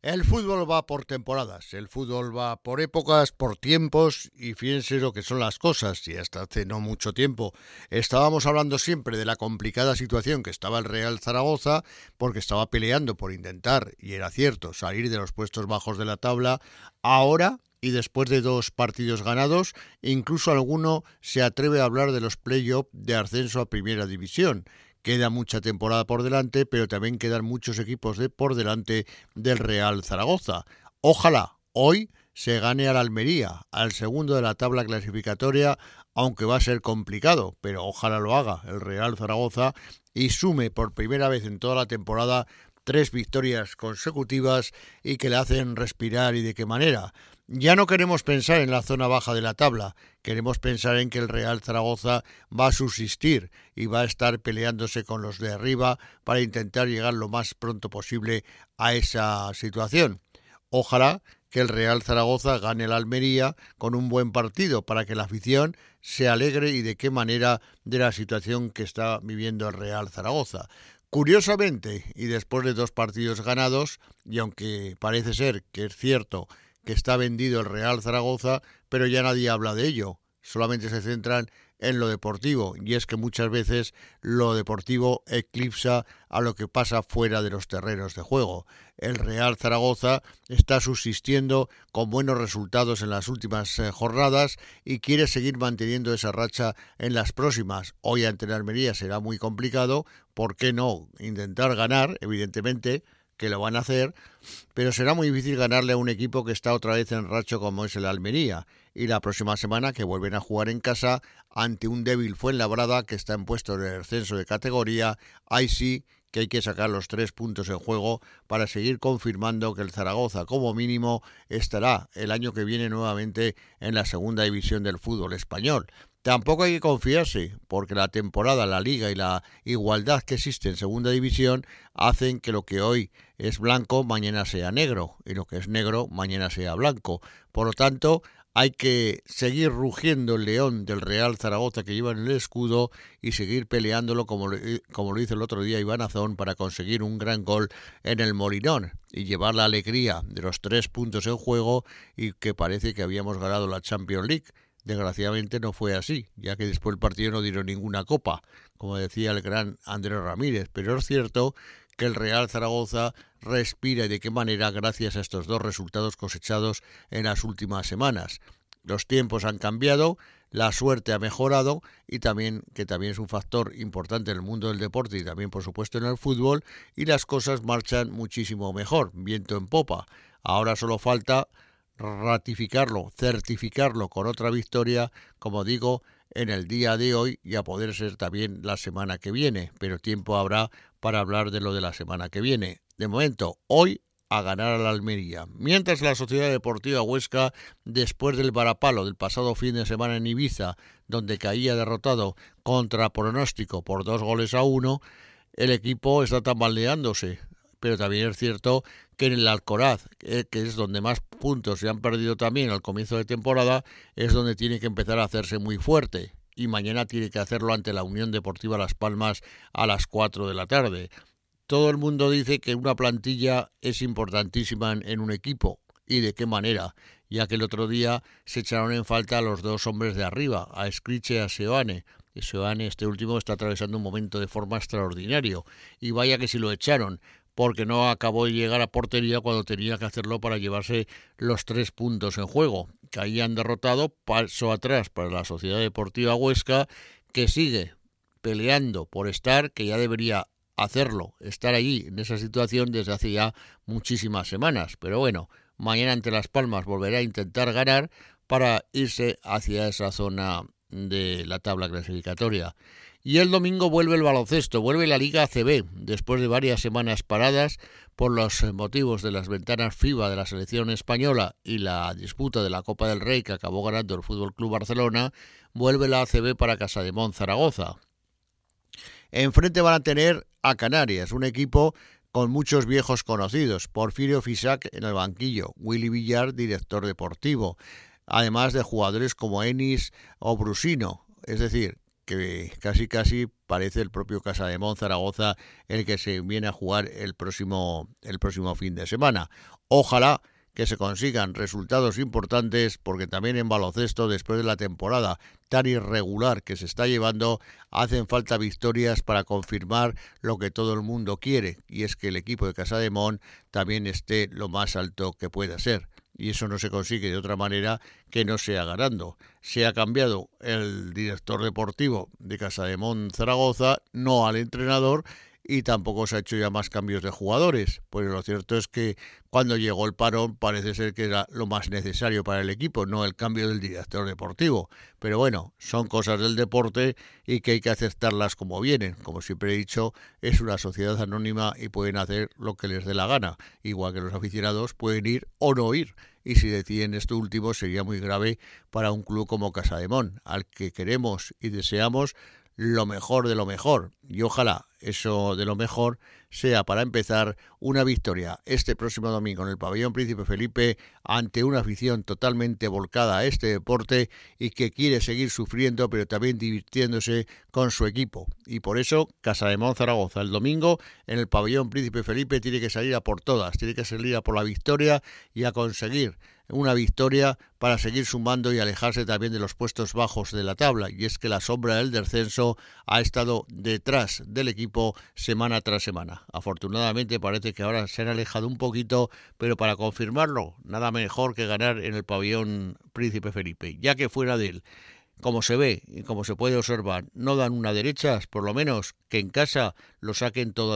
El fútbol va por temporadas, el fútbol va por épocas, por tiempos y fíjense lo que son las cosas. Y hasta hace no mucho tiempo estábamos hablando siempre de la complicada situación que estaba el Real Zaragoza porque estaba peleando por intentar, y era cierto, salir de los puestos bajos de la tabla. Ahora y después de dos partidos ganados, incluso alguno se atreve a hablar de los play-offs de ascenso a Primera División. Queda mucha temporada por delante, pero también quedan muchos equipos de por delante del Real Zaragoza. Ojalá hoy se gane al Almería, al segundo de la tabla clasificatoria, aunque va a ser complicado, pero ojalá lo haga el Real Zaragoza y sume por primera vez en toda la temporada tres victorias consecutivas y que le hacen respirar y de qué manera. Ya no queremos pensar en la zona baja de la tabla, queremos pensar en que el Real Zaragoza va a subsistir y va a estar peleándose con los de arriba para intentar llegar lo más pronto posible a esa situación. Ojalá que el Real Zaragoza gane la Almería con un buen partido para que la afición se alegre y de qué manera de la situación que está viviendo el Real Zaragoza. Curiosamente, y después de dos partidos ganados, y aunque parece ser que es cierto que está vendido el Real Zaragoza, pero ya nadie habla de ello. Solamente se centran en lo deportivo y es que muchas veces lo deportivo eclipsa a lo que pasa fuera de los terrenos de juego. El Real Zaragoza está subsistiendo con buenos resultados en las últimas eh, jornadas y quiere seguir manteniendo esa racha en las próximas. Hoy ante la Almería será muy complicado, ¿por qué no intentar ganar? Evidentemente, que lo van a hacer, pero será muy difícil ganarle a un equipo que está otra vez en racho como es el Almería. Y la próxima semana que vuelven a jugar en casa ante un débil Fuenlabrada que está en puesto de descenso de categoría, ahí sí que hay que sacar los tres puntos en juego para seguir confirmando que el Zaragoza como mínimo estará el año que viene nuevamente en la segunda división del fútbol español. Tampoco hay que confiarse, porque la temporada, la liga y la igualdad que existe en segunda división hacen que lo que hoy es blanco mañana sea negro y lo que es negro mañana sea blanco. Por lo tanto, hay que seguir rugiendo el león del Real Zaragoza que lleva en el escudo y seguir peleándolo como, como lo hizo el otro día Iván Azón para conseguir un gran gol en el Molinón y llevar la alegría de los tres puntos en juego y que parece que habíamos ganado la Champions League Desgraciadamente no fue así, ya que después del partido no dieron ninguna copa, como decía el gran Andrés Ramírez, pero es cierto que el Real Zaragoza respira y de qué manera gracias a estos dos resultados cosechados en las últimas semanas. Los tiempos han cambiado, la suerte ha mejorado y también que también es un factor importante en el mundo del deporte y también por supuesto en el fútbol y las cosas marchan muchísimo mejor, viento en popa. Ahora solo falta ratificarlo, certificarlo con otra victoria, como digo, en el día de hoy y a poder ser también la semana que viene, pero tiempo habrá para hablar de lo de la semana que viene. De momento, hoy a ganar a la Almería. Mientras la Sociedad Deportiva Huesca, después del varapalo del pasado fin de semana en Ibiza, donde caía derrotado contra pronóstico por dos goles a uno, el equipo está tambaleándose pero también es cierto que en el Alcoraz, que es donde más puntos se han perdido también al comienzo de temporada, es donde tiene que empezar a hacerse muy fuerte. Y mañana tiene que hacerlo ante la Unión Deportiva Las Palmas a las 4 de la tarde. Todo el mundo dice que una plantilla es importantísima en un equipo. ¿Y de qué manera? Ya que el otro día se echaron en falta a los dos hombres de arriba, a Scriche y a Seoane. Seoane, este último, está atravesando un momento de forma extraordinario. Y vaya que si lo echaron porque no acabó de llegar a portería cuando tenía que hacerlo para llevarse los tres puntos en juego. Caían derrotado, paso atrás para la Sociedad Deportiva Huesca, que sigue peleando por estar, que ya debería hacerlo, estar allí en esa situación desde hace ya muchísimas semanas. Pero bueno, mañana ante Las Palmas volverá a intentar ganar para irse hacia esa zona de la tabla clasificatoria. Y el domingo vuelve el baloncesto, vuelve la Liga ACB, después de varias semanas paradas por los motivos de las ventanas FIBA de la selección española y la disputa de la Copa del Rey que acabó ganando el Fútbol Club Barcelona, vuelve la ACB para Casa de Zaragoza. Enfrente van a tener a Canarias, un equipo con muchos viejos conocidos, Porfirio Fisac en el banquillo, Willy Villar, director deportivo, además de jugadores como Enis o Brusino, es decir, que casi casi parece el propio Casa de Zaragoza el que se viene a jugar el próximo, el próximo fin de semana. Ojalá que se consigan resultados importantes, porque también en baloncesto, después de la temporada tan irregular que se está llevando, hacen falta victorias para confirmar lo que todo el mundo quiere, y es que el equipo de Casa de Mon también esté lo más alto que pueda ser. Y eso no se consigue de otra manera que no sea ganando. Se ha cambiado el director deportivo de Casa de Zaragoza, no al entrenador, y tampoco se ha hecho ya más cambios de jugadores. Pues lo cierto es que cuando llegó el parón parece ser que era lo más necesario para el equipo, no el cambio del director deportivo. Pero bueno, son cosas del deporte y que hay que aceptarlas como vienen. Como siempre he dicho, es una sociedad anónima y pueden hacer lo que les dé la gana. Igual que los aficionados pueden ir o no ir. Y si deciden esto último sería muy grave para un club como Casademón, al que queremos y deseamos lo mejor de lo mejor. Y ojalá eso de lo mejor sea para empezar una victoria este próximo domingo en el pabellón Príncipe Felipe ante una afición totalmente volcada a este deporte y que quiere seguir sufriendo pero también divirtiéndose con su equipo. Y por eso Casa de Zaragoza el domingo en el pabellón Príncipe Felipe tiene que salir a por todas, tiene que salir a por la victoria y a conseguir una victoria para seguir sumando y alejarse también de los puestos bajos de la tabla. Y es que la sombra del descenso ha estado del equipo semana tras semana. Afortunadamente parece que ahora se han alejado un poquito, pero para confirmarlo, nada mejor que ganar en el pabellón Príncipe Felipe, ya que fuera de él como se ve y como se puede observar, no dan una derecha, por lo menos que en casa lo saquen todo